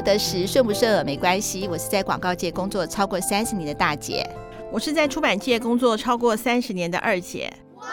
得十，顺不顺耳没关系。我是在广告界工作超过三十年的大姐，我是在出版界工作超过三十年的二姐。哇！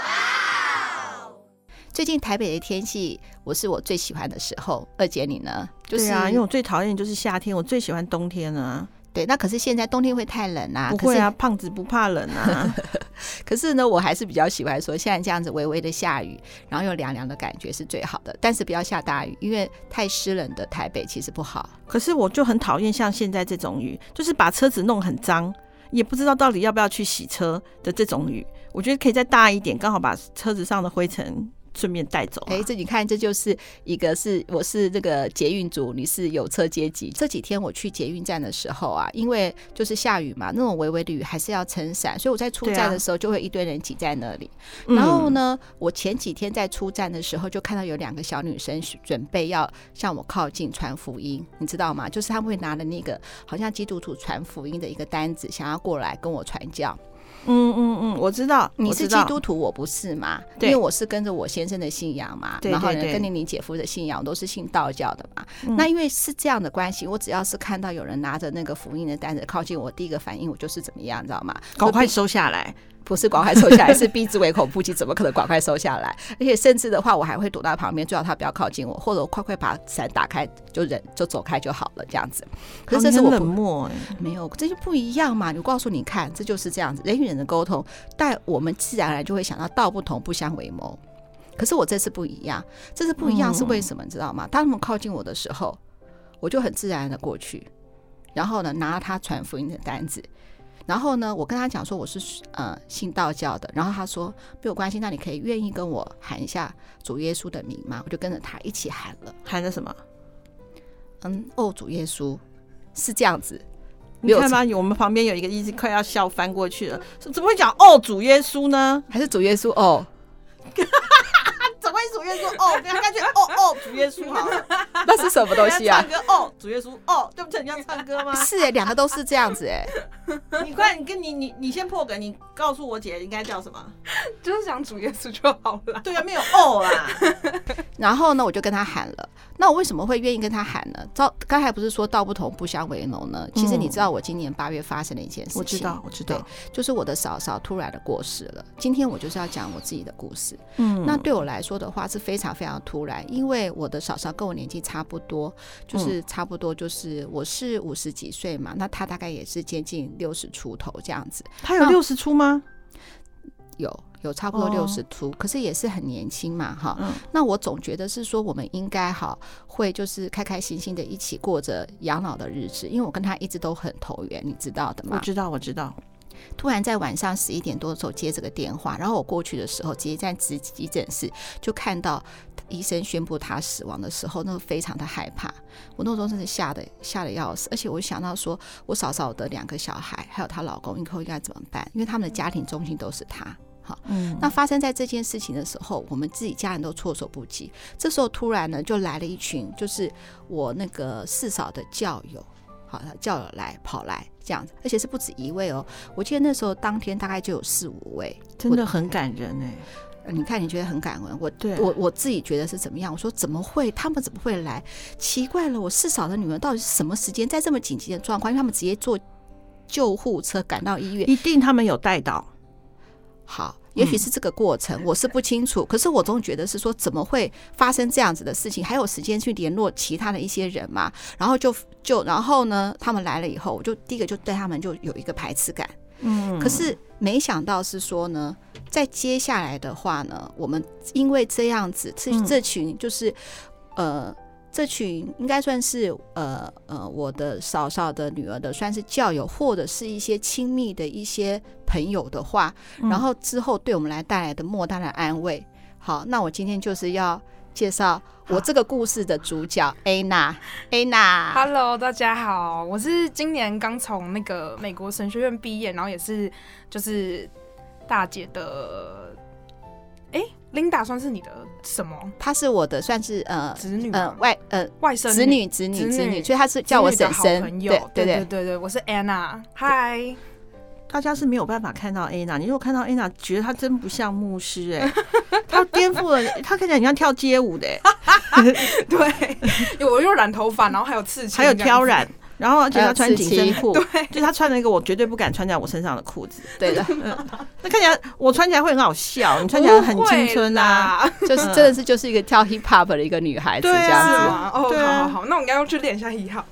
最近台北的天气，我是我最喜欢的时候。二姐你呢？就是啊，因为我最讨厌就是夏天，我最喜欢冬天啊。对，那可是现在冬天会太冷啊。不会啊，胖子不怕冷啊。可是呢，我还是比较喜欢说现在这样子微微的下雨，然后又凉凉的感觉是最好的。但是不要下大雨，因为太湿冷的台北其实不好。可是我就很讨厌像现在这种雨，就是把车子弄很脏，也不知道到底要不要去洗车的这种雨。我觉得可以再大一点，刚好把车子上的灰尘。顺便带走、啊。哎，这你看，这就是一个是我是这个捷运组，你是有车阶级。这几天我去捷运站的时候啊，因为就是下雨嘛，那种微微的雨还是要撑伞，所以我在出站的时候就会一堆人挤在那里。啊、然后呢，我前几天在出站的时候就看到有两个小女生准备要向我靠近传福音，你知道吗？就是他们会拿了那个好像基督徒传福音的一个单子，想要过来跟我传教。嗯嗯嗯，我知道你是基督徒，我不是嘛？因为我是跟着我先生的信仰嘛，然后呢，跟着你姐夫的信仰都是信道教的嘛。那因为是这样的关系，我只要是看到有人拿着那个福音的单子靠近我，第一个反应我就是怎么样，你知道吗？赶快收下来。不是赶快收下来，是逼之唯恐不及，怎么可能赶快收下来？而且甚至的话，我还会躲到旁边，最好他不要靠近我，或者我快快把伞打开，就忍就走开就好了，这样子。可是这是我冷漠哎，没有，这就不一样嘛。你告诉你看，这就是这样子，人与人的沟通，但我们自然而然就会想到道不同不相为谋。可是我这次不一样，这次不一样是为什么？你知道吗？当他们靠近我的时候，我就很自然的过去，然后呢，拿了他传福音的单子。然后呢，我跟他讲说我是呃信道教的，然后他说没有关系，那你可以愿意跟我喊一下主耶稣的名吗？我就跟着他一起喊了，喊的什么？嗯，哦，主耶稣是这样子，你看吗？我们旁边有一个一直快要笑翻过去了，怎么会讲哦主耶稣呢？还是主耶稣哦？主耶稣哦？不要感觉哦哦主耶稣好了，那是什么东西啊？唱歌哦主耶稣哦，对不对？你要唱歌吗？是哎，两个都是这样子哎。你快，你跟你你你先破梗，你告诉我姐应该叫什么？就是讲主耶稣就好了。对啊，没有哦啦。然后呢，我就跟他喊了。那我为什么会愿意跟他喊呢？照刚才不是说道不同不相为谋呢？其实你知道我今年八月发生了一件事情。我知道，我知道，就是我的嫂嫂突然的过世了。今天我就是要讲我自己的故事。嗯，那对我来说的话是非常非常突然，因为我的嫂嫂跟我年纪差不多，就是差不多就是我是五十几岁嘛，那她大概也是接近六十出头这样子。她有六十出吗？有。有差不多六十出，可是也是很年轻嘛，哈、嗯。那我总觉得是说，我们应该哈会就是开开心心的一起过着养老的日子，因为我跟他一直都很投缘，你知道的吗？我知道，我知道。突然在晚上十一点多的时候接这个电话，然后我过去的时候，直接在急急诊室就看到医生宣布他死亡的时候，那个非常的害怕。我那时候真是吓得吓得要死，而且我想到说我嫂嫂的两个小孩还有她老公以后应该怎么办？因为他们的家庭中心都是他。好，嗯，那发生在这件事情的时候，我们自己家人都措手不及。这时候突然呢，就来了一群，就是我那个四嫂的教友，好，教友来跑来这样子，而且是不止一位哦。我记得那时候当天大概就有四五位，真的很感人哎。你看，你觉得很感人，我对我我自己觉得是怎么样？我说怎么会？他们怎么会来？奇怪了，我四嫂的女儿到底是什么时间在这么紧急的状况？因为他们直接坐救护车赶到医院，一定他们有带到。好，也许是这个过程，我是不清楚。可是我总觉得是说，怎么会发生这样子的事情？还有时间去联络其他的一些人嘛？然后就就然后呢，他们来了以后，我就第一个就对他们就有一个排斥感。嗯，可是没想到是说呢，在接下来的话呢，我们因为这样子，这这群就是呃。这群应该算是呃呃我的嫂嫂的女儿的，算是教友或者是一些亲密的一些朋友的话，嗯、然后之后对我们来带来的莫大的安慰。好，那我今天就是要介绍我这个故事的主角 Anna。Anna，Hello，Hello, 大家好，我是今年刚从那个美国神学院毕业，然后也是就是大姐的，哎。Linda 算是你的什么？她是我的，算是呃子女呃外呃外甥子女子女子女，所以她是叫我婶婶。对对对对对，我是 Anna。嗨大家是没有办法看到 Anna。你如果看到 Anna，，觉得她真不像牧师哎、欸，她颠覆了，她看起来很像跳街舞的、欸。对，我又染头发，然后还有刺青，还有挑染。然后而且他穿紧身裤，对，就是他穿了一个我绝对不敢穿在我身上的裤子。对的，那看起来我穿起来会很好笑，你穿起来很青春啊，就是真的是就是一个跳 hip hop 的一个女孩子这样子。哦，好好好，那我应该要去练一下 hip hop。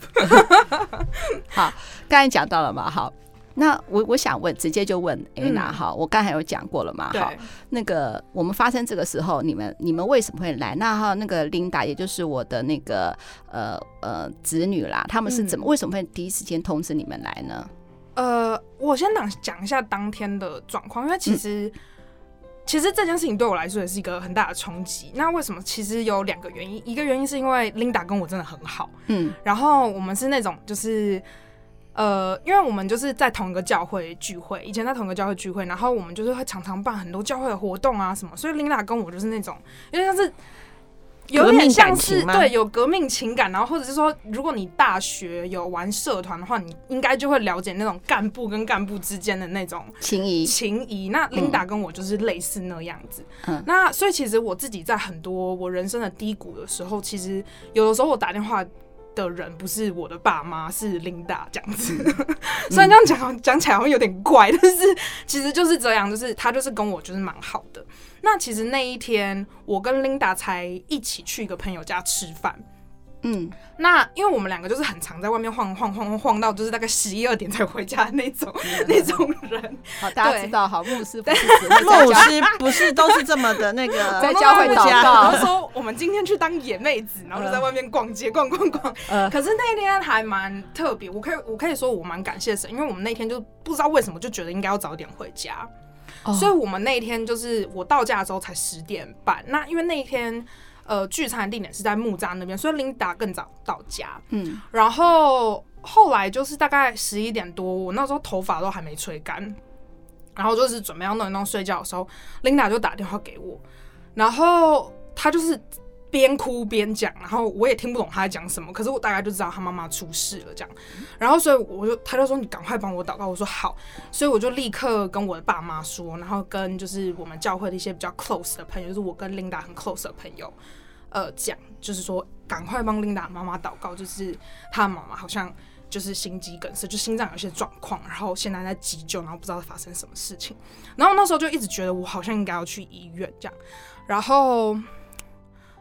好，刚才讲到了嘛，好。那我我想问，直接就问 Anna 哈、嗯，我刚才有讲过了嘛，好，那个我们发生这个时候，你们你们为什么会来？那哈，那个 Linda 也就是我的那个呃呃子女啦，他们是怎么、嗯、为什么会第一时间通知你们来呢？呃，我先讲讲一下当天的状况，因为其实、嗯、其实这件事情对我来说也是一个很大的冲击。那为什么？其实有两个原因，一个原因是因为 Linda 跟我真的很好，嗯，然后我们是那种就是。呃，因为我们就是在同一个教会聚会，以前在同一个教会聚会，然后我们就是会常常办很多教会的活动啊什么，所以 Linda 跟我就是那种，因为像是有点像是对有革命情感，然后或者是说，如果你大学有玩社团的话，你应该就会了解那种干部跟干部之间的那种情谊情谊。那 Linda 跟我就是类似那样子，嗯，那所以其实我自己在很多我人生的低谷的时候，其实有的时候我打电话。的人不是我的爸妈，是 Linda 这样子。虽然这样讲讲起来好像有点怪，但是其实就是这样，就是他就是跟我就是蛮好的。那其实那一天，我跟 Linda 才一起去一个朋友家吃饭。嗯，那因为我们两个就是很常在外面晃晃晃晃晃到就是大概十一二点才回家的那种、嗯、那种人。好，大家知道，好，牧师不是 牧师不是都是这么的那个 在教会祷告，然后说我们今天去当野妹子，然后就在外面逛街逛逛逛。呃，可是那一天还蛮特别，我可以我可以说我蛮感谢神，因为我们那天就不知道为什么就觉得应该要早点回家，哦、所以我们那一天就是我到家的时候才十点半。那因为那一天。呃，聚餐的地点是在木栅那边，所以 Linda 更早到家。嗯，然后后来就是大概十一点多，我那时候头发都还没吹干，然后就是准备要弄一弄睡觉的时候，Linda 就打电话给我，然后她就是。边哭边讲，然后我也听不懂他在讲什么，可是我大概就知道他妈妈出事了这样，然后所以我就他就说，你赶快帮我祷告，我说好，所以我就立刻跟我的爸妈说，然后跟就是我们教会的一些比较 close 的朋友，就是我跟 Linda 很 close 的朋友，呃讲，就是说赶快帮 Linda 妈妈祷告，就是他妈妈好像就是心肌梗塞，就心脏有些状况，然后现在在急救，然后不知道发生什么事情，然后那时候就一直觉得我好像应该要去医院这样，然后。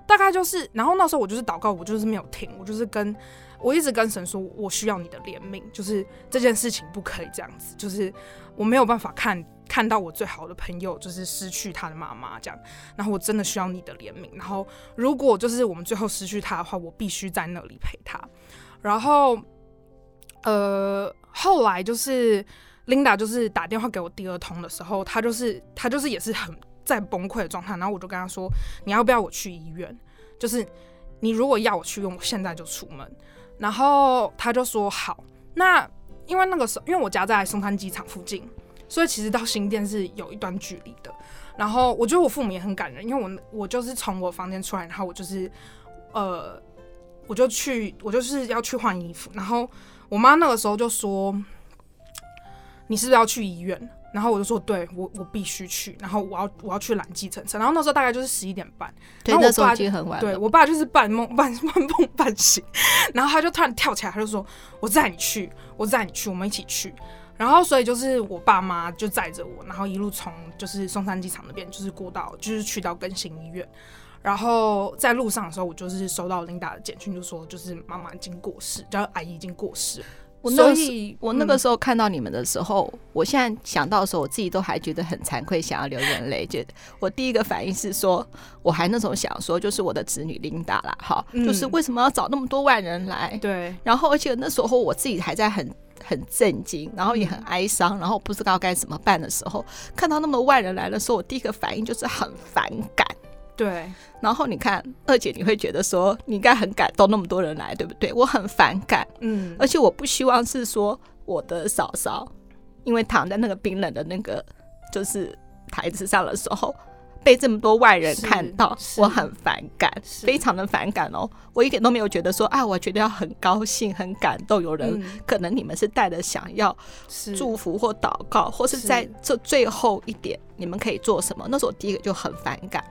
大概就是，然后那时候我就是祷告，我就是没有停，我就是跟我一直跟神说，我需要你的怜悯，就是这件事情不可以这样子，就是我没有办法看看到我最好的朋友就是失去他的妈妈这样，然后我真的需要你的怜悯，然后如果就是我们最后失去他的话，我必须在那里陪他，然后呃后来就是 Linda 就是打电话给我第二通的时候，他就是他就是也是很。在崩溃的状态，然后我就跟他说：“你要不要我去医院？就是你如果要我去，我现在就出门。”然后他就说：“好。”那因为那个时候，因为我家在松山机场附近，所以其实到新店是有一段距离的。然后我觉得我父母也很感人，因为我我就是从我房间出来，然后我就是呃，我就去，我就是要去换衣服。然后我妈那个时候就说：“你是不是要去医院？”然后我就说，对我我必须去，然后我要我要去拦计程车，然后那时候大概就是十一点半，对，然后我爸那时候已经很晚，对我爸就是半梦半半梦半醒，然后他就突然跳起来，他就说，我载你去，我载你去，我们一起去，然后所以就是我爸妈就载着我，然后一路从就是松山机场那边就是过到就是去到更新医院，然后在路上的时候，我就是收到 Linda 的简讯，就说就是妈妈已经过世，叫阿姨已经过世。我所以，我那个时候看到你们的时候，嗯，我现在想到的时候，我自己都还觉得很惭愧，想要流眼泪。觉得我第一个反应是说，我还那种想说，就是我的子女琳达啦，哈，就是为什么要找那么多外人来？对。然后，而且那时候我自己还在很很震惊，然后也很哀伤，然后不知道该怎么办的时候，看到那么多外人来的时候，我第一个反应就是很反感。对，然后你看二姐，你会觉得说你应该很感动，那么多人来，对不对？我很反感，嗯，而且我不希望是说我的嫂嫂，因为躺在那个冰冷的那个就是台子上的时候，被这么多外人看到，我很反感，非常的反感哦。我一点都没有觉得说啊，我觉得要很高兴、很感动。有人、嗯、可能你们是带着想要祝福或祷告，或是在这最后一点，你们可以做什么？那时候我第一个就很反感。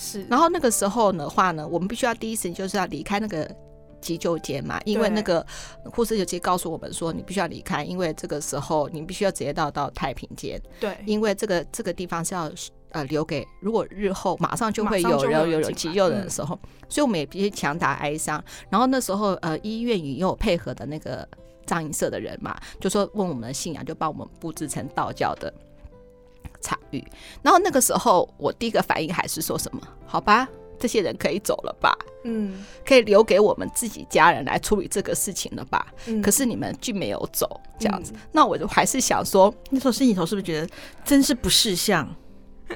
是，然后那个时候的话呢，我们必须要第一时间就是要离开那个。急救间嘛，因为那个护士就直接告诉我们说，你必须要离开，因为这个时候你必须要直接到到太平间。对，因为这个这个地方是要呃留给如果日后马上就会有人有人急救人的时候，嗯，所以我们也必须强打哀伤。然后那时候呃医院也有配合的那个葬仪社的人嘛，就说问我们的信仰，就帮我们布置成道教的场域。然后那个时候我第一个反应还是说什么？好吧。这些人可以走了吧？嗯，可以留给我们自己家人来处理这个事情了吧？嗯，可是你们却没有走，这样子，嗯，那我就还是想说，那时候心里头是不是觉得真是不识相？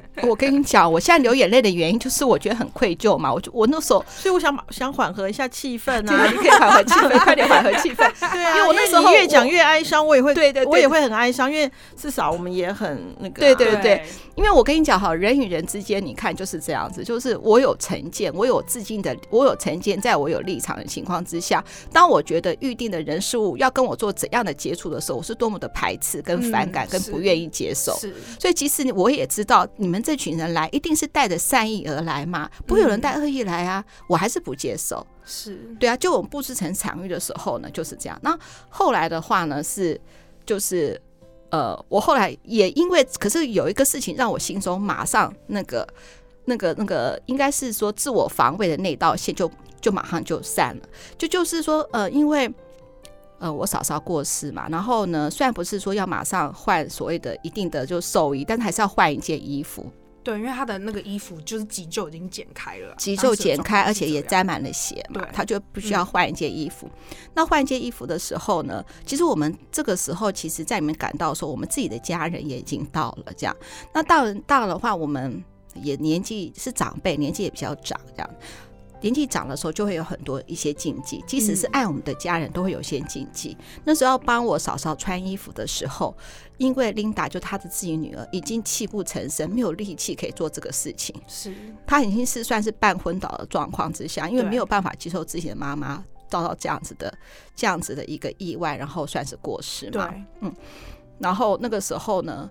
我跟你讲，我现在流眼泪的原因就是我觉得很愧疚嘛。我就我那时候，所以我想想缓和一下气氛啊，你可以缓和气氛，快点缓和气氛。对啊，因为我那时候越讲越哀伤，我也会，对对，我也会很哀伤，因为至少我们也很那个。对对对，因为我跟你讲哈，人与人之间，你看就是这样子，就是我有成见，我有自尽的，我有成见，在我有立场的情况之下，当我觉得预定的人事物要跟我做怎样的接触的时候，我是多么的排斥、跟反感、跟不愿意接受。是，所以即使我也知道你们这群人来。一定是带着善意而来嘛，不会有人带恶意来啊！嗯、我还是不接受。是对啊，就我们布置成场域的时候呢，就是这样。那后来的话呢，是就是呃，我后来也因为，可是有一个事情让我心中马上那个那个那个，应该是说自我防卫的那道线就就马上就散了。就就是说呃，因为呃我嫂嫂过世嘛，然后呢，虽然不是说要马上换所谓的一定的就寿衣，但是还是要换一件衣服。对，因为他的那个衣服就是急救已经剪开了，急救剪开，而且也沾满了血嘛，他就不需要换一件衣服。嗯、那换一件衣服的时候呢，其实我们这个时候，其实在里面感到说，我们自己的家人也已经到了，这样。那到了到了的话，我们也年纪是长辈，年纪也比较长，这样。年纪长的时候，就会有很多一些禁忌，即使是爱我们的家人，都会有些禁忌。嗯、那时候要帮我嫂嫂穿衣服的时候，因为琳达就她的自己女儿已经泣不成声，没有力气可以做这个事情。是，她已经是算是半昏倒的状况之下，因为没有办法接受自己的妈妈遭到这样子的这样子的一个意外，然后算是过世嘛。对，嗯，然后那个时候呢。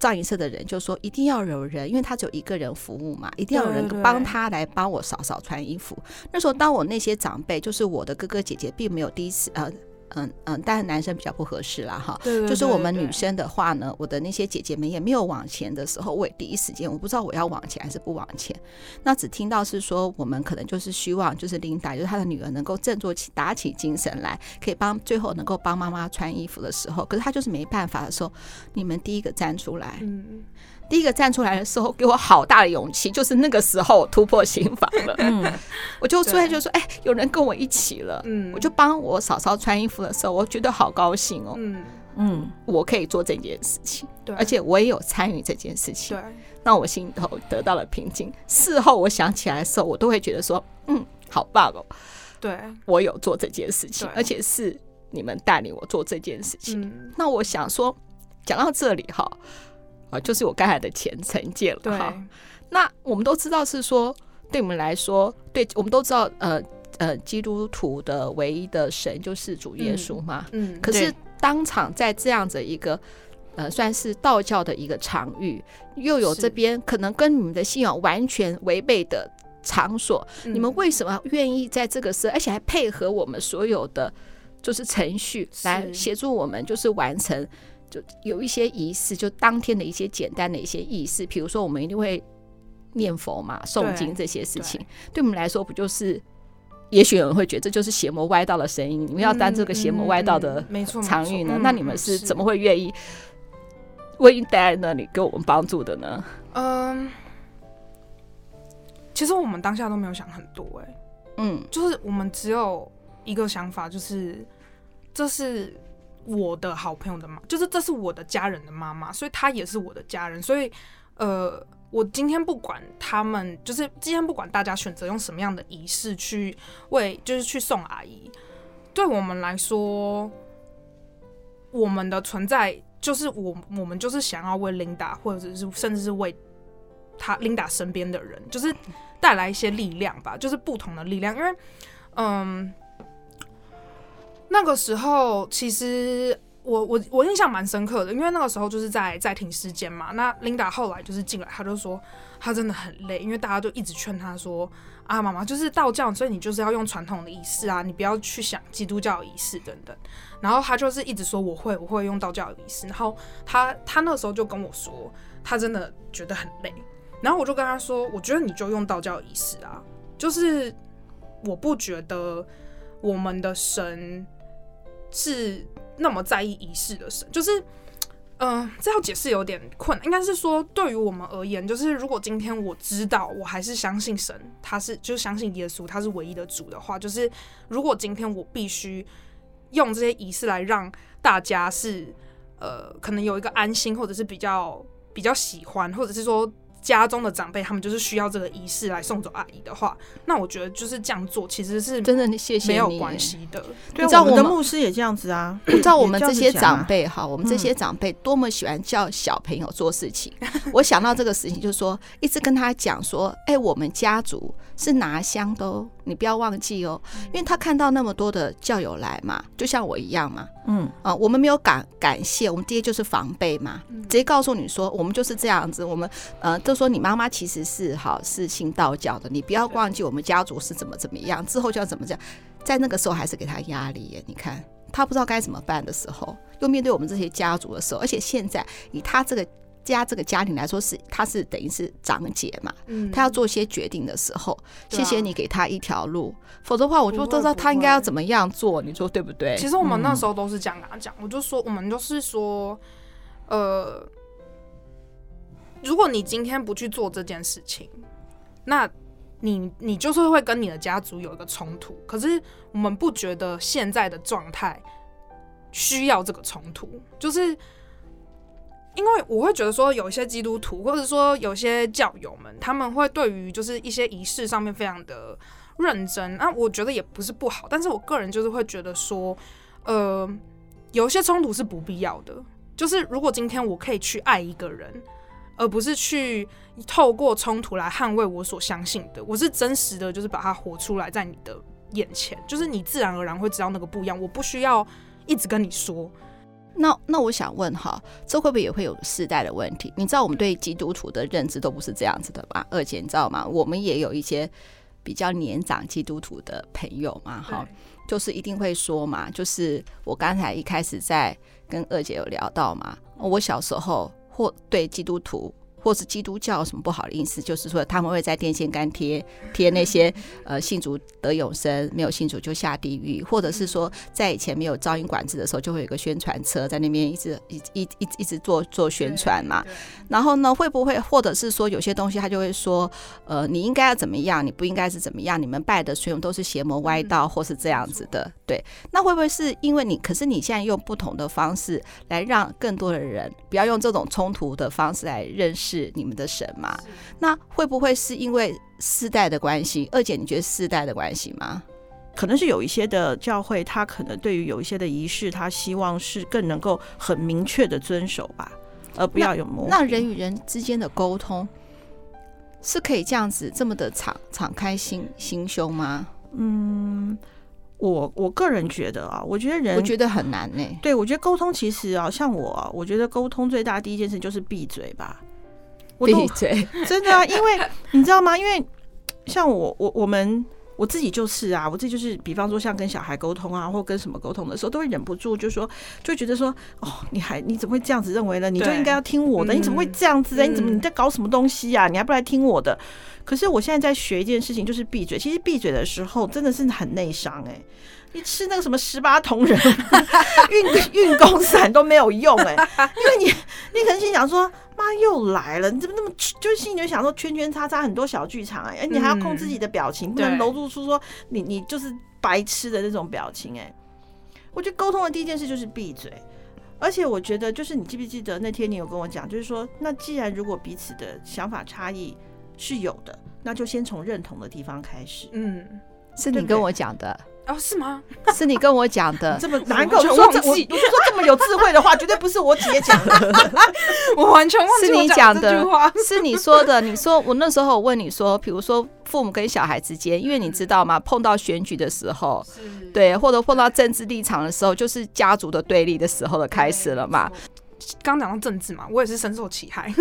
葬仪社的人就说：“一定要有人，因为他只有一个人服务嘛，一定要有人帮他来帮我嫂嫂穿衣服。”那时候，当我那些长辈，就是我的哥哥姐姐，并没有第一次呃。嗯嗯，但是男生比较不合适啦，哈。对对对对，就是我们女生的话呢，我的那些姐姐们也没有往前的时候，我也第一时间我不知道我要往前还是不往前。那只听到是说，我们可能就是希望，就是琳达，就是她的女儿能够振作起、打起精神来，可以帮最后能够帮妈妈穿衣服的时候，可是她就是没办法的时候，你们第一个站出来。嗯。第一个站出来的时候，给我好大的勇气，就是那个时候突破心防了。嗯，我就出来就说：“哎、欸，有人跟我一起了。”嗯，我就帮我嫂嫂穿衣服的时候，我觉得好高兴哦。嗯嗯，我可以做这件事情，对，而且我也有参与这件事情，对，让我心头得到了平静。事后我想起来的时候，我都会觉得说：“嗯，好棒哦。”对，我有做这件事情，而且是你们带领我做这件事情。嗯、那我想说，讲到这里哈。啊，就是我刚才的前成见了哈。那我们都知道是说，对我们来说，对我们都知道，呃呃，基督徒的唯一的神就是主耶稣嘛。嗯。嗯，可是当场在这样子一个呃，算是道教的一个场域，又有这边可能跟你们的信仰完全违背的场所，你们为什么愿意在这个时候，而且还配合我们所有的就是程序来协助我们，就是完成？就有一些仪式，就当天的一些简单的一些仪式，比如说我们一定会念佛嘛、诵经这些事情，对，对我们来说不就是？也许有人会觉得这就是邪魔歪道的声音，你们要当这个邪魔歪道的场域呢？那你们是怎么会愿意为你待在那里给我们帮助的呢？嗯，其实我们当下都没有想很多、欸，哎，嗯，就是我们只有一个想法，就是这是。我的好朋友的妈，就是这是我的家人的妈妈，所以她也是我的家人。所以，呃，我今天不管他们，就是今天不管大家选择用什么样的仪式去为，就是去送阿姨，对我们来说，我们的存在就是我，我们就是想要为琳达，或者是甚至是为他琳达身边的人，就是带来一些力量吧，就是不同的力量。因为，嗯，那个时候其实我我我印象蛮深刻的，因为那个时候就是在在停尸间嘛。那 Linda 后来就是进来，他就说他真的很累，因为大家就一直劝他说。啊，妈妈就是道教，所以你就是要用传统的仪式啊，你不要去想基督教仪式等等。然后他就是一直说我会，我会用道教的仪式。然后他他那时候就跟我说，他真的觉得很累。然后我就跟他说，我觉得你就用道教仪式啊，就是我不觉得我们的神是那么在意仪式的神，就是。嗯、这要解释有点困难。应该是说，对于我们而言，就是如果今天我知道，我还是相信神，他是就是相信耶稣，他是唯一的主的话，就是如果今天我必须用这些仪式来让大家是呃，可能有一个安心，或者是比较比较喜欢，或者是说。家中的长辈，他们就是需要这个仪式来送走阿姨的话，那我觉得就是这样做，其实是真的，谢谢没有关系的。你知道我们的牧师也这样子啊？你知道我们这些长辈哈，我们这些长辈多么喜欢叫小朋友做事情。我想到这个事情，就是说一直跟他讲说，哎，我们家族是拿香的哦，你不要忘记哦，因为他看到那么多的教友来嘛，就像我一样嘛。嗯啊，我们没有感感谢，我们爹就是防备嘛，直接告诉你说，我们就是这样子，我们呃。都说你妈妈其实是好是信道教的，你不要忘记我们家族是怎么怎么样，之后就要怎么讲，在那个时候还是给他压力耶。你看他不知道该怎么办的时候，又面对我们这些家族的时候，而且现在以他这个家这个家庭来说是，是他是等于是长姐嘛，嗯，他要做一些决定的时候，谢谢你给他一条路，否则的话我就不知道他应该要怎么样做，你说对不对？其实我们那时候都是这样跟他讲，我就说我们就是说，呃。如果你今天不去做这件事情，那你你就是会跟你的家族有一个冲突。可是我们不觉得现在的状态需要这个冲突，就是因为我会觉得说，有一些基督徒或者说有些教友们，他们会对于就是一些仪式上面非常的认真。那我觉得也不是不好，但是我个人就是会觉得说，呃，有一些冲突是不必要的。就是如果今天我可以去爱一个人。而不是去透过冲突来捍卫我所相信的，我是真实的，就是把它活出来在你的眼前，就是你自然而然会知道那个不一样，我不需要一直跟你说。那那我想问哈，这会不会也会有世代的问题？你知道我们对基督徒的认知都不是这样子的吧？二姐，你知道吗？我们也有一些比较年长基督徒的朋友嘛，哈，就是一定会说嘛，就是我刚才一开始在跟二姐有聊到嘛，我小时候。或对基督徒，或是基督教有什么不好的意思？就是说他们会在电线杆贴贴那些 呃信主得永生，没有信主就下地狱，或者是说在以前没有噪音管制的时候，就会有个宣传车在那边一直一一一一直做做宣传嘛。然后呢，会不会或者是说有些东西他就会说，呃，你应该要怎么样，你不应该是怎么样？你们拜的所有都是邪魔歪道，或是这样子的。对，那会不会是因为你？可是你现在用不同的方式来让更多的人不要用这种冲突的方式来认识。是你们的神嘛？那会不会是因为世代的关系？二姐，你觉得世代的关系吗？可能是有一些的教会，他可能对于有一些的仪式，他希望是更能够很明确的遵守吧，而不要有模糊。那人与人之间的沟通是可以这样子这么的敞敞开心心胸吗？嗯。我我个人觉得啊，我觉得人我觉得很难呢。对，我觉得沟通其实啊，像我啊，我觉得沟通最大第一件事就是闭嘴吧。闭嘴，真的啊，因为你知道吗？因为像我我我们我自己就是啊，我自己就是，比方说像跟小孩沟通啊，或跟什么沟通的时候，都会忍不住就说，就觉得说，哦，你还你怎么会这样子认为呢？你就应该要听我的，你怎么会这样子呢？你怎么你在搞什么东西啊？你还不来听我的？可是我现在在学一件事情，就是闭嘴。其实闭嘴的时候真的是很内伤哎。你吃那个什么十八铜人 运运功散都没有用哎，因为你你可能心想说，妈又来了，你怎么那么就是心里就想说圈圈叉叉很多小剧场哎，你还要控制自己的表情，不能露出出说你你就是白痴的那种表情哎。我觉得沟通的第一件事就是闭嘴，而且我觉得就是你记不记得那天你有跟我讲，就是说那既然如果彼此的想法差异。是有的，那就先从认同的地方开始。嗯，是你跟我讲的。哦，是吗？是你跟我讲的。这么难搞，我说这我 我说这么有智慧的话，绝对不是我姐讲的。我完全忘记是你讲的话，是你说的。你说我那时候我问你说，比如说父母跟小孩之间，因为你知道吗？碰到选举的时候，对，或者碰到政治立场的时候，就是家族的对立的时候的开始了嘛。刚讲到政治嘛，我也是深受其害。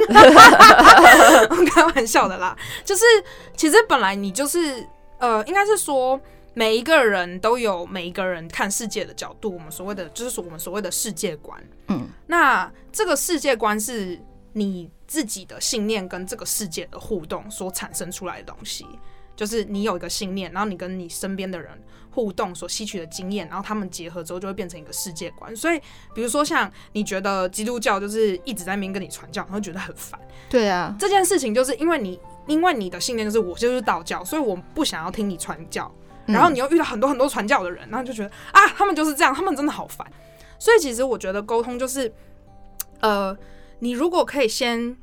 开玩笑的啦，就是其实本来你就是呃，应该是说。每一个人都有每一个人看世界的角度，我们所谓的就是说我们所谓的世界观。嗯，那这个世界观是你自己的信念跟这个世界的互动所产生出来的东西。就是你有一个信念，然后你跟你身边的人互动所吸取的经验，然后他们结合之后就会变成一个世界观。所以，比如说像你觉得基督教就是一直在那边跟你传教，然后觉得很烦。对啊，这件事情就是因为你因为你的信念就是我就是道教，所以我不想要听你传教。然后你又遇到很多很多传教的人，然后就觉得啊，他们就是这样，他们真的好烦。所以其实我觉得沟通就是，呃，你如果可以先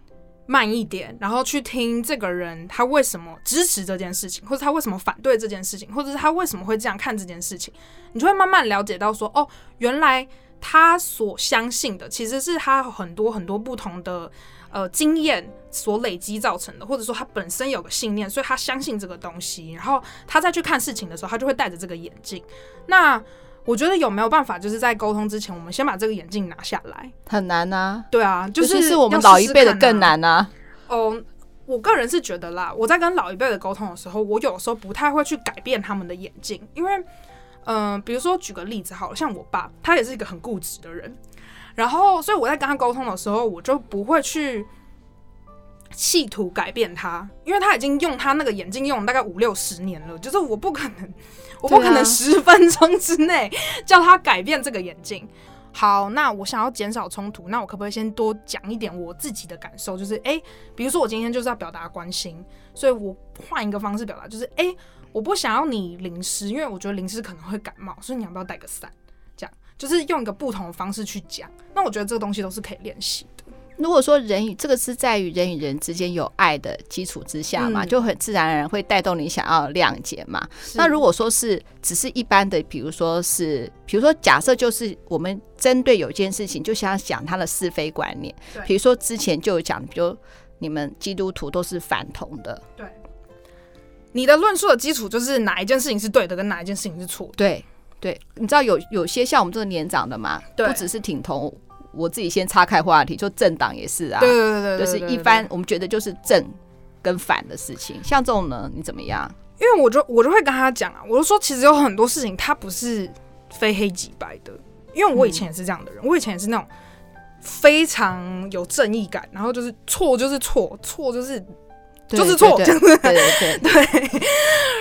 慢一点，然后去听这个人他为什么支持这件事情，或者他为什么反对这件事情，或者是他为什么会这样看这件事情，你就会慢慢了解到说，哦，原来他所相信的其实是他很多很多不同的。呃，经验所累积造成的，或者说他本身有个信念，所以他相信这个东西，然后他再去看事情的时候，他就会戴着这个眼镜。那我觉得有没有办法，就是在沟通之前，我们先把这个眼镜拿下来？很难啊。对啊，就是是我们老一辈的更难啊。哦，我个人是觉得啦，我在跟老一辈的沟通的时候，我有时候不太会去改变他们的眼镜，因为，嗯、呃，比如说举个例子好了，像我爸，他也是一个很固执的人。然后，所以我在跟他沟通的时候，我就不会去企图改变他，因为他已经用他那个眼镜用了大概五六十年了，就是我不可能，我不可能十分钟之内叫他改变这个眼镜。好，那我想要减少冲突，那我可不可以先多讲一点我自己的感受？就是，诶，比如说我今天就是要表达关心，所以我换一个方式表达，就是，诶，我不想要你淋湿，因为我觉得淋湿可能会感冒，所以你要不要带个伞？这样就是用一个不同的方式去讲，那我觉得这个东西都是可以练习的。如果说人与这个是在于人与人之间有爱的基础之下嘛，嗯、就很自然而然会带动你想要谅解嘛。那如果说是只是一般的，比如说是，比如说假设就是我们针对有件事情就想讲他的是非观念，比如说之前就有讲，比如你们基督徒都是反同的，对，你的论述的基础就是哪一件事情是对的，跟哪一件事情是错的，对。对，你知道有有些像我们这个年长的嘛，不只是挺同，我自己先岔开话题，就政党也是啊，对对对对，就是一般我们觉得就是正跟反的事情，像这种呢，你怎么样？因为我就我就会跟他讲啊，我就说其实有很多事情它不是非黑即白的，因为我以前也是这样的人，嗯、我以前也是那种非常有正义感，然后就是错就是错，错就是。就是错，对对 对，对。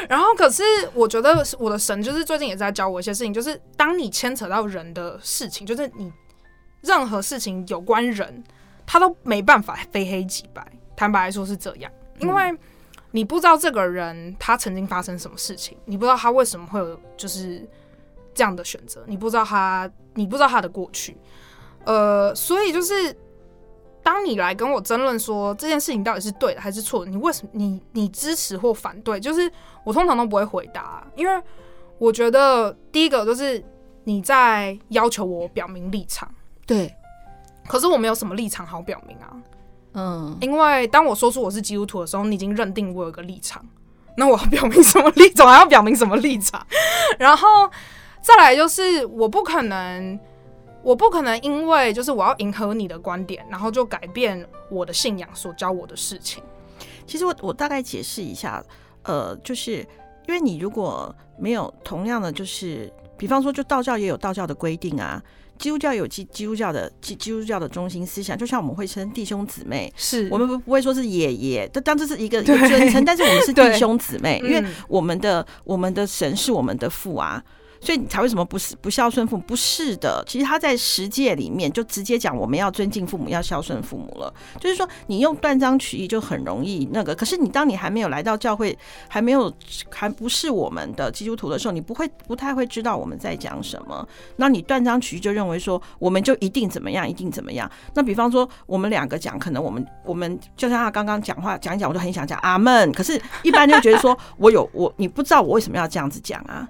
然后，可是我觉得我的神就是最近也在教我一些事情，就是当你牵扯到人的事情，就是你任何事情有关人，他都没办法非黑即白。坦白来说是这样，因为你不知道这个人他曾经发生什么事情，你不知道他为什么会有就是这样的选择，你不知道他，你不知道他的过去，呃，所以就是。当你来跟我争论说这件事情到底是对的还是错的，你为什么你你支持或反对？就是我通常都不会回答，因为我觉得第一个就是你在要求我表明立场，对，可是我没有什么立场好表明啊，嗯，因为当我说出我是基督徒的时候，你已经认定我有个立场，那我要表明什么立场？还要表明什么立场？然后再来就是我不可能。我不可能因为就是我要迎合你的观点，然后就改变我的信仰所教我的事情。其实我我大概解释一下，呃，就是因为你如果没有同样的，就是比方说，就道教也有道教的规定啊，基督教有基基督教的基基督教的中心思想，就像我们会称弟兄姊妹，是。我们不不会说是爷爷，但当这是一个一个尊称，但是我们是弟兄姊妹，因为我们的我们的神是我们的父啊。所以你才为什么不是不孝顺父母？不是的，其实他在十诫里面就直接讲我们要尊敬父母，要孝顺父母了。就是说你用断章取义就很容易那个。可是你当你还没有来到教会，还没有还不是我们的基督徒的时候，你不会不太会知道我们在讲什么。那你断章取义就认为说我们就一定怎么样，一定怎么样。那比方说我们两个讲，可能我们我们就像他刚刚讲话讲一讲，我就很想讲阿门。可是，一般就觉得说我有我你不知道我为什么要这样子讲啊。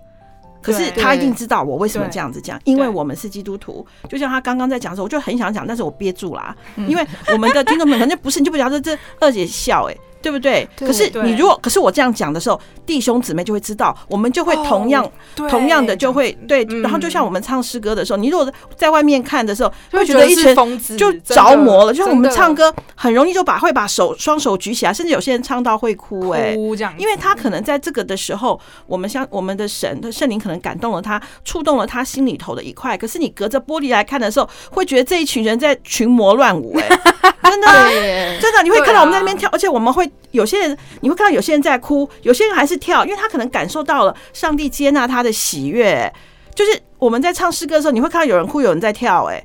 可是他一定知道我为什么这样子讲，因为我们是基督徒。就像他刚刚在讲的时候，我就很想讲，但是我憋住啦，因为我们的听众们可能不是，你就不讲这这二姐笑哎、欸。对不对？可是你如果，可是我这样讲的时候，弟兄姊妹就会知道，我们就会同样同样的就会对。然后就像我们唱诗歌的时候，你如果在外面看的时候，会觉得一群疯子就着魔了。就像我们唱歌，很容易就把会把手双手举起来，甚至有些人唱到会哭哎，因为他可能在这个的时候，我们像我们的神的圣灵可能感动了他，触动了他心里头的一块。可是你隔着玻璃来看的时候，会觉得这一群人在群魔乱舞哎，真的真的，你会看到我们在那边跳，而且我们会。有些人你会看到有些人在哭，有些人还是跳，因为他可能感受到了上帝接纳他的喜悦。就是我们在唱诗歌的时候，你会看到有人哭，有人在跳，哎，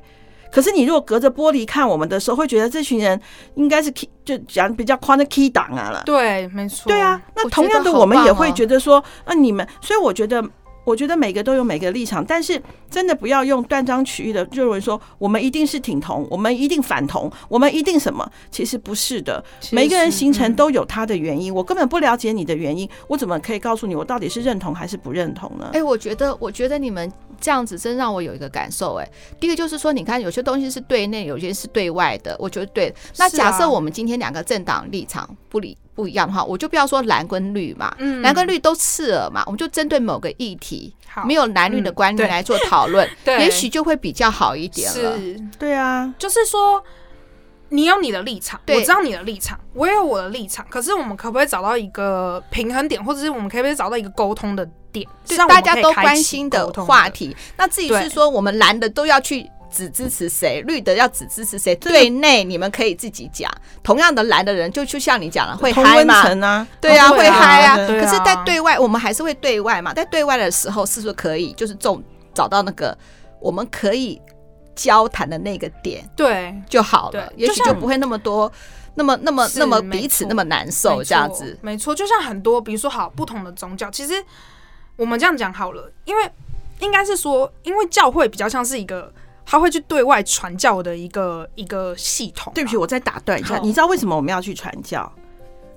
可是你如果隔着玻璃看我们的时候，会觉得这群人应该是 key 就讲比较宽的 key 档啊了。对，没错。对啊，那同样的我们也会觉得说，那你们，所以我觉得。我觉得每个都有每个立场，但是真的不要用断章取义的认为说我们一定是挺同，我们一定反同，我们一定什么？其实不是的，每个人形成都有他的原因。我根本不了解你的原因，我怎么可以告诉你我到底是认同还是不认同呢？哎，我觉得，我觉得你们这样子真让我有一个感受。哎，第一个就是说，你看有些东西是对内，有些是对外的。我觉得对。那假设我们今天两个政党立场不理。不一样的话，我就不要说蓝跟绿嘛，嗯、蓝跟绿都刺耳嘛，我们就针对某个议题，好。没有蓝绿的观念来做讨论，嗯、也许就会比较好一点了。是，对啊，就是说你有你的立场，我知道你的立场，我也有我的立场，可是我们可不可以找到一个平衡点，或者是我们可不可以找到一个沟通的点，是大家都关心的话题？那至于是说我们蓝的都要去。只支持谁，绿的要只支持谁？对内你们可以自己讲。同样的蓝的人，就就像你讲了，会嗨嘛？对啊，会嗨啊。可是，在对外，我们还是会对外嘛。在对外的时候，是不是可以就是重找到那个我们可以交谈的那个点？对，就好了。也许就不会那么多，那么那么那么彼此那么难受这样子。没错，就像很多，比如说好不同的宗教，其实我们这样讲好了，因为应该是说，因为教会比较像是一个。他会去对外传教的一个一个系统。对不起，我再打断一下，你知道为什么我们要去传教？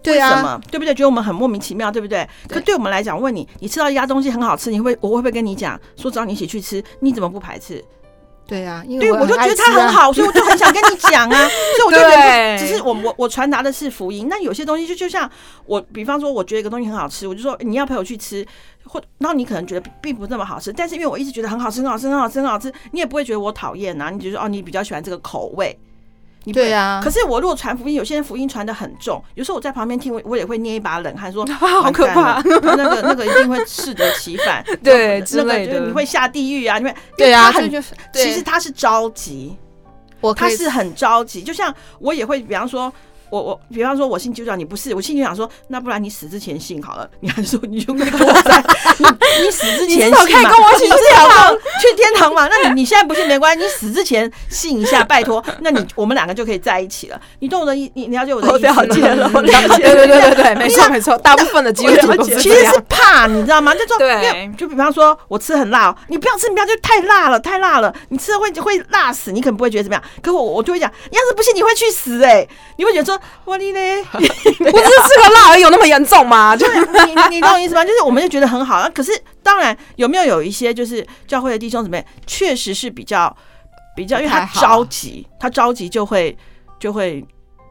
对啊，为什么？对不对？觉得我们很莫名其妙，对不对？可对我们来讲，问你，你吃到一家东西很好吃，你会我会不会跟你讲说找你一起去吃？你怎么不排斥？对啊，因为我就觉得它很好，所以我就很想跟你讲啊。所以我就觉得，只是我我我传达的是福音。那有些东西就就像我，比方说，我觉得一个东西很好吃，我就说你要陪我去吃。或，然后你可能觉得并不那么好吃，但是因为我一直觉得很好吃，很好吃，很好吃，很好吃，你也不会觉得我讨厌呐。你就说哦，你比较喜欢这个口味，你对啊。可是我如果传福音，有些人福音传的很重，有时候我在旁边听，我我也会捏一把冷汗，说 好可怕，那个那个一定会适得其反，对之类的，你会下地狱啊，因为对啊，其实他是着急，我他是很着急，就像我也会，比方说。我我比方说，我信基督教，你不是，我心里想说，那不然你死之前信好了。你还说你就跟我在，你你死之前 信嘛，你是要去天堂嘛？那你你现在不信没关系，你死之前信一下，拜托，那你我们两个就可以在一起了。你懂我的意，你你了解我的意思吗？了解了，了解，对对对对对，没错没错，大部分的基督徒其实是怕，你知道吗？就说，对，就比方说我吃很辣，你不要吃，你不要就太辣了，太辣了，你吃了会会辣死，你可能不会觉得怎么样。可我我就会讲，你要是不信，你会去死哎，你会觉得说。我你呢？我只是吃个辣而已，有那么严重吗？就是你你懂我意思吗？就是我们就觉得很好啊。可是当然有没有有一些就是教会的弟兄姊妹，确实是比较比较，因为他着急，他着急就会就会。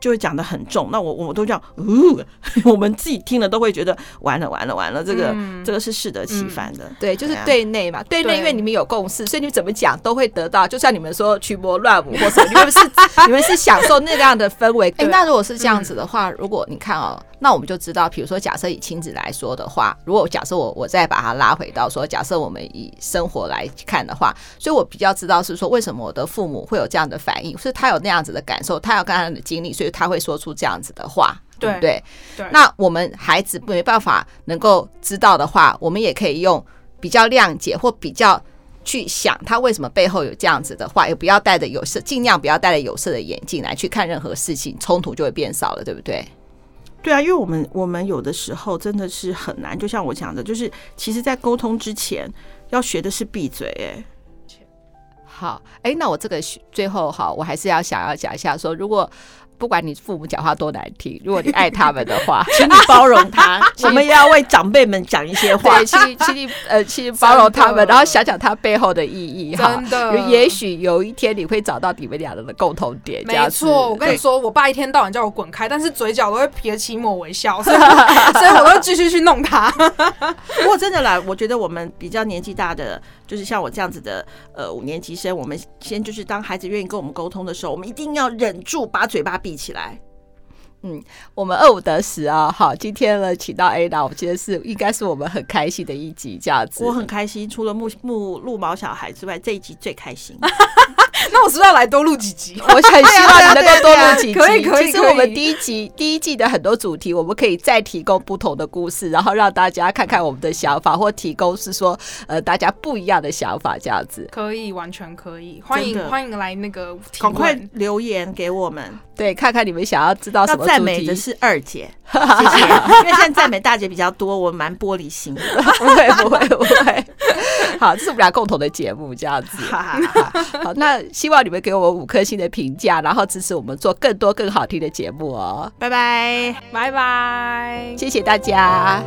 就会讲的很重，那我我都叫，呜，呃，我们自己听了都会觉得完了完了完了，这个、嗯、这个是适得其反的，对，就是对内嘛，对内，因为你们有共识，所以你们怎么讲都会得到，就像你们说曲波乱舞或者你们是 你们是享受那个样的氛围。哎、欸，那如果是这样子的话，如果你看哦。那我们就知道，比如说，假设以亲子来说的话，如果假设我我再把它拉回到说，假设我们以生活来看的话，所以我比较知道是说，为什么我的父母会有这样的反应，是他有那样子的感受，他有跟他的经历，所以他会说出这样子的话，对不对？对。那我们孩子没办法能够知道的话，我们也可以用比较谅解或比较去想他为什么背后有这样子的话，也不要戴着有色，尽量不要戴着有色的眼镜来去看任何事情，冲突就会变少了，对不对？对啊，因为我们我们有的时候真的是很难，就像我讲的，就是其实，在沟通之前要学的是闭嘴。哎，好，哎，那我这个最后哈，我还是要想要讲一下说，如果。不管你父母讲话多难听，如果你爱他们的话，请你包容他。我们也要为长辈们讲一些话，对，请请你呃，请包容他们，然后想想他背后的意义哈。真的，也许有一天你会找到你们俩人的共同点。没错，我跟你说，我爸一天到晚叫我滚开，但是嘴角都会撇起抹微笑，所以所以我会继续去弄他。不过真的啦，我觉得我们比较年纪大的，就是像我这样子的呃五年级生，我们先就是当孩子愿意跟我们沟通的时候，我们一定要忍住把嘴巴闭起来。嗯，我们二五得十啊，好，今天呢，请到 Anna，我觉得是应该是我们很开心的一集，这样子。我很开心，除了木木鹿毛小孩之外，这一集最开心。那我是不是要来多录几集？我很希望你能够多录几集。可以可以。其实我们第一集第一季的很多主题，我们可以再提供不同的故事，然后让大家看看我们的想法，或提供是说呃大家不一样的想法，这样子。可以，完全可以。欢迎欢迎来那个，赶快留言给我们，对，看看你们想要知道什么。赞美的是二姐，谢谢。因为现在赞美大姐比较多，我蛮玻璃心的。不会不会不会。好，这是我们俩共同的节目，这样子。好，那。希望你们给我们五颗星的评价，然后支持我们做更多更好听的节目哦！拜拜，拜拜，谢谢大家。